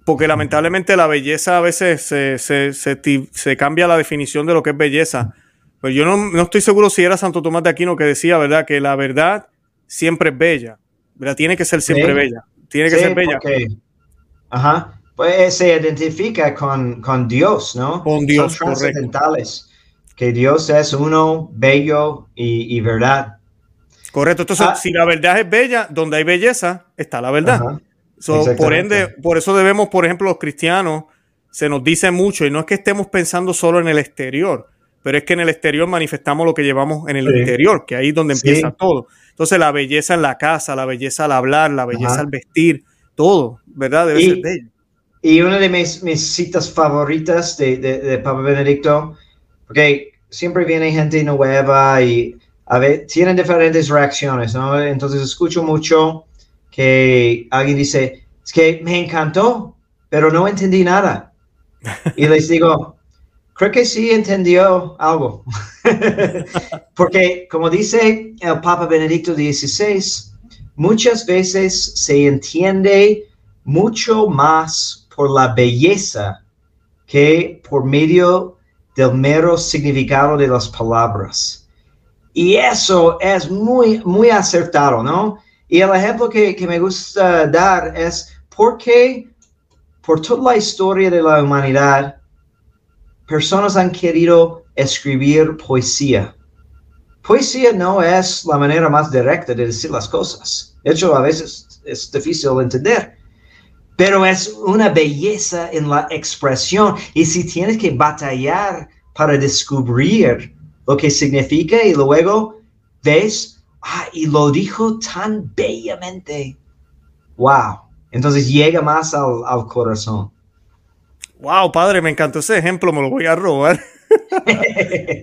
porque lamentablemente la belleza a veces se, se, se, cambia la definición de lo que es belleza. Pues yo no, no, estoy seguro si era Santo Tomás de Aquino que decía, ¿verdad? Que la verdad siempre es bella, ¿verdad? Tiene que ser siempre bella. Tiene que ser bella. ajá. Pues se identifica con, con Dios, ¿no? Con Dios, Son trascendentales. Que Dios es uno, bello y, y verdad. Correcto. Entonces, ah. si la verdad es bella, donde hay belleza, está la verdad por ende, por eso debemos, por ejemplo, los cristianos, se nos dice mucho, y no es que estemos pensando solo en el exterior, pero es que en el exterior manifestamos lo que llevamos en el interior, que ahí es donde empieza todo. Entonces, la belleza en la casa, la belleza al hablar, la belleza al vestir, todo, ¿verdad? Debe ser bello. Y una de mis, citas favoritas de, de, Papa Benedicto, porque siempre viene gente nueva y a ver, tienen diferentes reacciones, ¿no? Entonces escucho mucho que alguien dice, es que me encantó, pero no entendí nada. Y les digo, creo que sí entendió algo. Porque como dice el Papa Benedicto XVI, muchas veces se entiende mucho más por la belleza que por medio del mero significado de las palabras. Y eso es muy, muy acertado, ¿no? Y el ejemplo que, que me gusta dar es porque por toda la historia de la humanidad, personas han querido escribir poesía. Poesía no es la manera más directa de decir las cosas. De hecho, a veces es difícil de entender. Pero es una belleza en la expresión. Y si tienes que batallar para descubrir lo que significa y luego ves Ah, y lo dijo tan bellamente. Wow. Entonces llega más al, al corazón. Wow, padre, me encantó ese ejemplo, me lo voy a robar.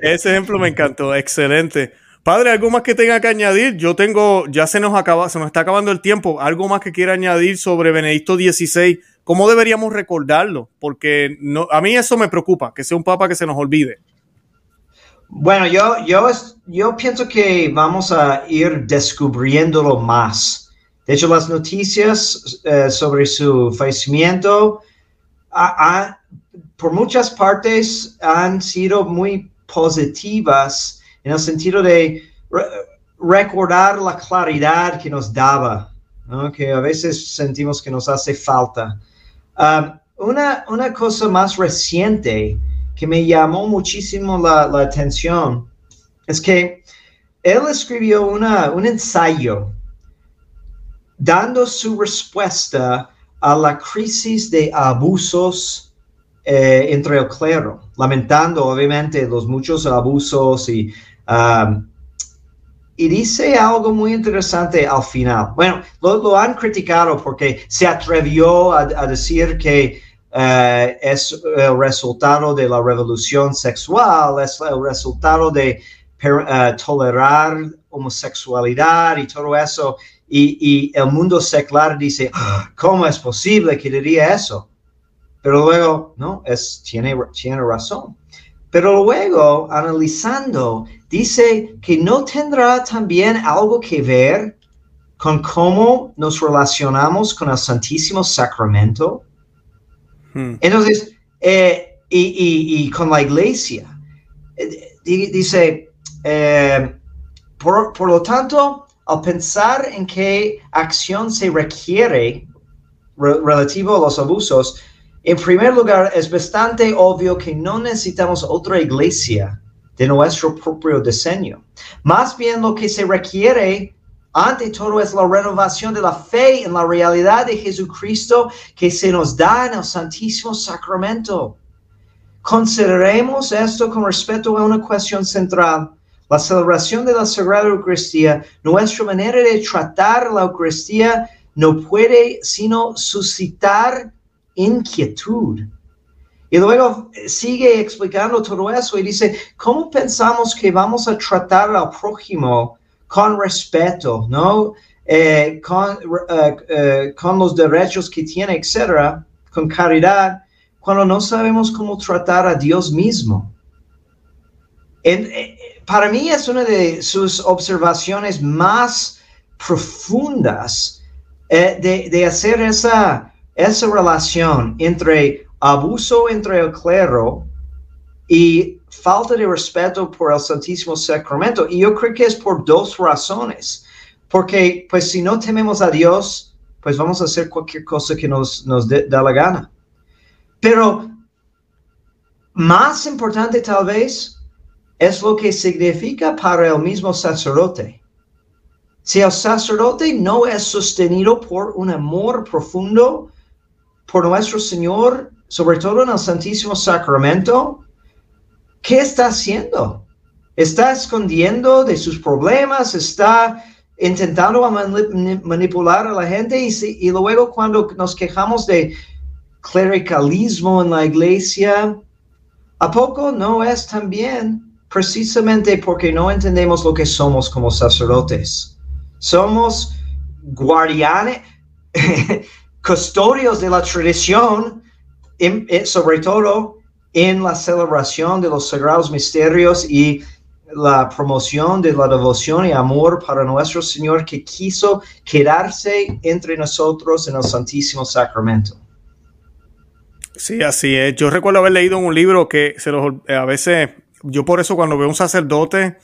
ese ejemplo me encantó, excelente. Padre, ¿algo más que tenga que añadir? Yo tengo, ya se nos acaba, se nos está acabando el tiempo. ¿Algo más que quiera añadir sobre Benedicto XVI? ¿Cómo deberíamos recordarlo? Porque no, a mí eso me preocupa, que sea un papa que se nos olvide. Bueno, yo, yo, yo pienso que vamos a ir descubriéndolo más. De hecho, las noticias eh, sobre su fallecimiento por muchas partes han sido muy positivas en el sentido de recordar la claridad que nos daba, que a veces sentimos que nos hace falta. Um, una, una cosa más reciente que me llamó muchísimo la, atención es que él escribió una, un ensayo dando su respuesta a la crisis de abusos eh, entre el clero, lamentando obviamente los muchos abusos y, um, y dice algo muy interesante al final. Bueno, lo, han criticado porque se atrevió a decir que eh, es el resultado de la revolución sexual, es el resultado de eh, tolerar homosexualidad y todo eso. Y, el mundo secular dice, ah, ¿cómo es posible que diría eso? Pero luego, no, es, tiene, tiene razón. Pero luego, analizando, dice que no tendrá también algo que ver con cómo nos relacionamos con el Santísimo Sacramento. Hmm. Entonces, eh, y, y- y con la iglesia. Eh, di- Dice, eh, por, por lo tanto, al pensar en qué acción se requiere re- relativo a los abusos, en primer lugar, es bastante obvio que no necesitamos otra iglesia de nuestro propio diseño. Más bien lo que se requiere ante todo es la renovación de la fe en la realidad de Jesucristo que se nos da en el Santísimo Sacramento. Consideremos esto con respecto a una cuestión central. La celebración de la Sagrada Eucaristía, nuestra manera de tratar la Eucaristía no puede sino suscitar inquietud. Y luego eh, sigue explicando todo eso y dice, ¿cómo pensamos que vamos a tratar al prójimo con respeto, ¿no? Eh, con, eh, eh, con los derechos que tiene, etcétera, con caridad, cuando no sabemos cómo tratar a Dios mismo? En- para mí es una de sus observaciones más profundas eh, de, hacer esa, esa relación entre abuso entre el clero y falta de respeto por el Santísimo Sacramento. Y yo creo que es por dos razones. Porque, pues, si no tememos a Dios, pues vamos a hacer cualquier cosa que nos, nos da la gana. Pero más importante tal vez es lo que significa para el mismo sacerdote. Si el sacerdote no es sostenido por un amor profundo por nuestro Señor, sobre todo en el Santísimo Sacramento, ¿qué está haciendo? ¿Está escondiendo de sus problemas? ¿Está intentando mani- manipular a la gente? Y luego cuando nos quejamos de clericalismo en la iglesia, ¿a poco no es también precisamente porque no entendemos lo que somos como sacerdotes? Somos guardianes, custodios de la tradición, eh, sobre todo en la celebración de los sagrados misterios y la promoción de la devoción y amor para nuestro Señor que quiso quedarse entre nosotros en el Santísimo Sacramento. Sí, así es. Yo recuerdo haber leído en un libro que se los, eh, a veces, yo por eso cuando veo un sacerdote,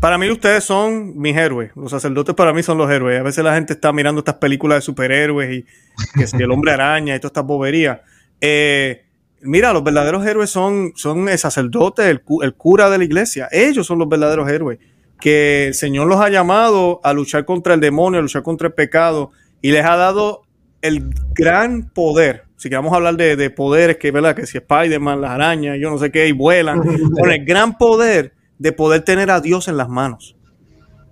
para mí ustedes son mis héroes. Los sacerdotes para mí son los héroes. A veces la gente está mirando estas películas de superhéroes y que el hombre araña y todas estas boberías. Eh, mira, los verdaderos héroes son, son el sacerdote, el, el cura de la iglesia. Ellos son los verdaderos héroes. Que el Señor los ha llamado a luchar contra el demonio, a luchar contra el pecado y les ha dado el gran poder. Si queremos hablar de, de poderes, que verdad, que si Spider-Man, las arañas, yo no sé qué, y vuelan, con el gran poder de poder tener a Dios en las manos.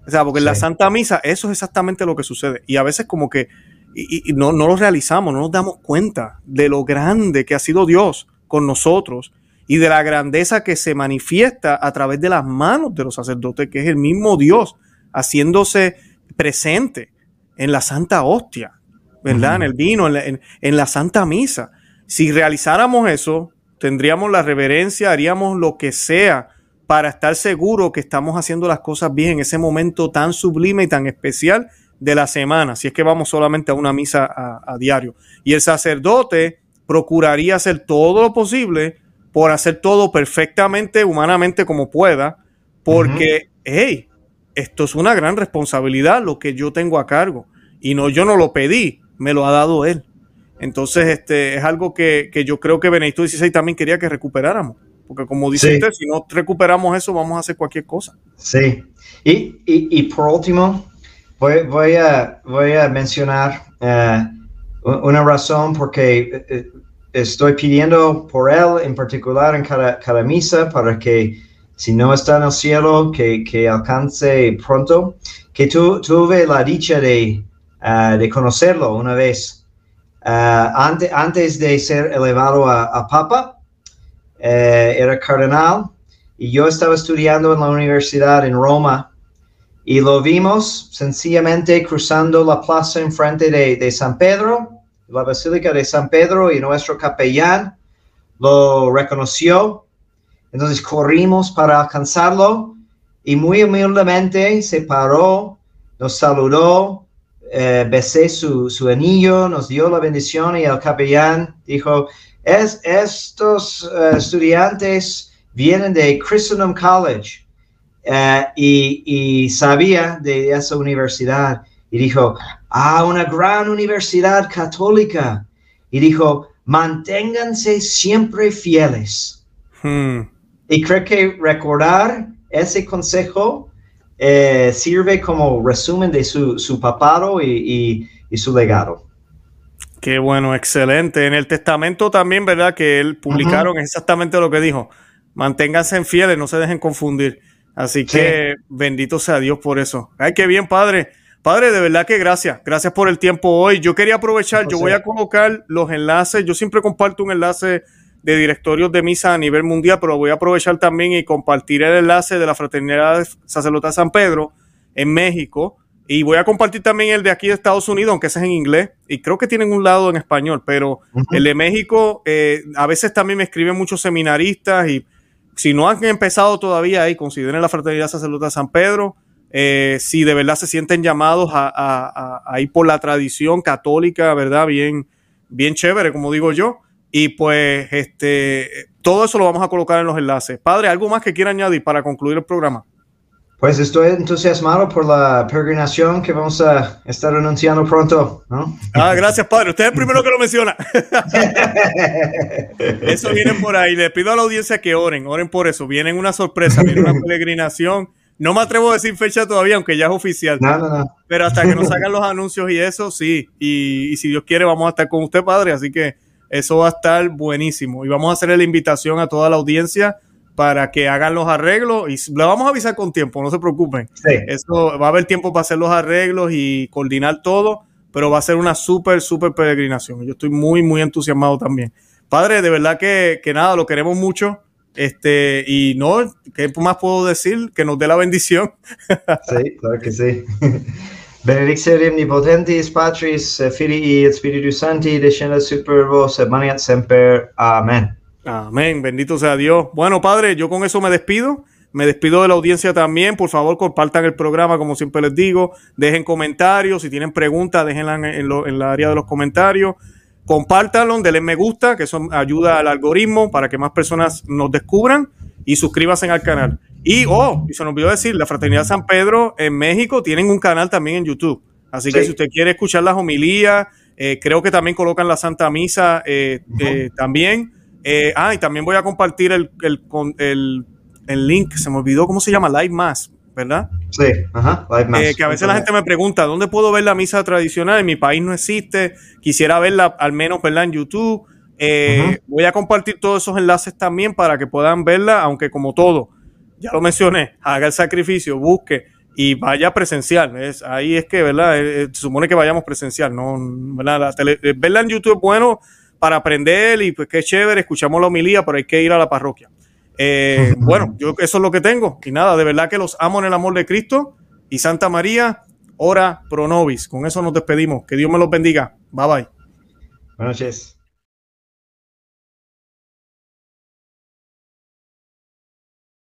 O sea, porque en la. Santa Misa eso es exactamente lo que sucede. Y a veces como que y no, no lo realizamos, no nos damos cuenta de lo grande que ha sido Dios con nosotros y de la grandeza que se manifiesta a través de las manos de los sacerdotes, que es el mismo Dios haciéndose presente en la Santa Hostia, ¿verdad? En el vino, en la, en- en la Santa Misa. Si realizáramos eso, tendríamos la reverencia, haríamos lo que sea para estar seguro que estamos haciendo las cosas bien en ese momento tan sublime y tan especial de la semana, si es que vamos solamente a una misa a, a diario. Y el sacerdote procuraría hacer todo lo posible por hacer todo perfectamente, humanamente como pueda, porque, hey, esto es una gran responsabilidad lo que yo tengo a cargo. Y no, yo no lo pedí, me lo ha dado él. Entonces, este es algo que, que yo creo que Benedicto XVI también quería que recuperáramos. Porque como dice Sí. usted, si no recuperamos eso, vamos a hacer cualquier cosa. Sí. Y, y, y por último, voy, voy, a, voy a mencionar eh, una razón porque eh, eh, estoy pidiendo por él en particular en cada, cada misa para que si no está en el cielo, que, que alcance pronto, que tu, tuve la dicha de, ah, de conocerlo una vez. Ante- antes de ser elevado a, a papa, eh, era cardenal y yo estaba estudiando en la universidad en Roma y lo vimos sencillamente cruzando la plaza enfrente de, de San Pedro, la Basílica de San Pedro y nuestro capellán lo reconoció. Entonces corrimos para alcanzarlo y muy humildemente se paró, nos saludó, eh, besé su, su, anillo, nos dio la bendición y el capellán dijo, es, estos uh, estudiantes vienen de Christendom College uh, y, y, sabía de esa universidad y dijo, ah, una gran universidad católica. Y dijo, manténganse siempre fieles. Hmm. Y creo que recordar ese consejo eh, sirve como resumen de su, su papado y, y, su legado. Qué bueno, excelente. En el testamento también, ¿verdad? Que él publicaron exactamente lo que dijo. Manténganse fieles, no se dejen confundir. Así que bendito sea Dios por eso. Ay, qué bien, padre. Padre, de verdad que gracias. Gracias por el tiempo hoy. Yo quería aprovechar, yo voy a colocar los enlaces. Yo siempre comparto un enlace de directorios de misa a nivel mundial, pero voy a aprovechar también y compartir el enlace de la Fraternidad Sacerdotal San Pedro en México. Y voy a compartir también el de aquí de Estados Unidos, aunque ese es en inglés, y creo que tienen un lado en español, pero el de México, eh, a veces también me escriben muchos seminaristas y si no han empezado todavía ahí, consideren la Fraternidad Sacerdotal San Pedro. Eh, si de verdad se sienten llamados a, a, ir por la tradición católica, ¿verdad? Bien, bien chévere, como digo yo. Y pues este, todo eso lo vamos a colocar en los enlaces. Padre, ¿algo más que quiera añadir para concluir el programa? Pues estoy entusiasmado por la peregrinación que vamos a estar anunciando pronto, ¿no? Ah, gracias, padre. Usted es el primero que lo menciona. eso viene por ahí. Le pido a la audiencia que oren, oren por eso. Viene una sorpresa, viene una peregrinación. No me atrevo a decir fecha todavía, aunque ya es oficial. No, no, no. Pero hasta que nos hagan los anuncios y eso, sí. Y, y si Dios quiere, vamos a estar con usted, padre. Así que eso va a estar buenísimo. Y vamos a hacer la invitación a toda la audiencia para que hagan los arreglos y le vamos a avisar con tiempo, no se preocupen. Eso va a haber tiempo para hacer los arreglos y coordinar todo, pero va a ser una súper, súper peregrinación. Yo estoy muy, muy entusiasmado también. Padre, de verdad que, que nada, lo queremos mucho. Este, y no, ¿qué más puedo decir? Que nos dé la bendición. sí, claro que sí. Benedicere omnipotentis Patris, Filii et Spiritus Sancti, descenda super vos, maniat semper. Amén. Amén, bendito sea Dios. Bueno, Padre, yo con eso me despido. Me despido de la audiencia también. Por favor, compartan el programa, como siempre les digo. Dejen comentarios. Si tienen preguntas, déjenla en, en, la área de los comentarios. Compártanlo, denle me gusta, que eso ayuda al algoritmo para que más personas nos descubran. Y suscríbanse al canal. Y, oh, y se nos olvidó decir, la Fraternidad San Pedro en México tienen un canal también en YouTube. Así que si usted quiere escuchar las homilías, eh, creo que también colocan la Santa Misa eh, eh, también. ah, y también voy a compartir el, el, el, link, se me olvidó cómo se llama, Live Mass, ¿verdad? Sí, ajá, Live Mass. que a veces la gente me pregunta, ¿dónde puedo ver la misa tradicional? En mi país no existe, quisiera verla al menos, ¿verdad? En YouTube. Voy a compartir todos esos enlaces también para que puedan verla, aunque como todo, ya lo mencioné, haga el sacrificio, busque y vaya presencial. Es, ahí es que, ¿verdad? Eh, eh, se supone que vayamos presencial, ¿no? ¿verdad? Eh, verla en YouTube es bueno para aprender y pues qué chévere, escuchamos la homilía, pero hay que ir a la parroquia. bueno, yo eso es lo que tengo. Y nada, de verdad que los amo en el amor de Cristo y Santa María, ora pro nobis. Con eso nos despedimos. Que Dios me los bendiga. Bye bye. Buenas noches.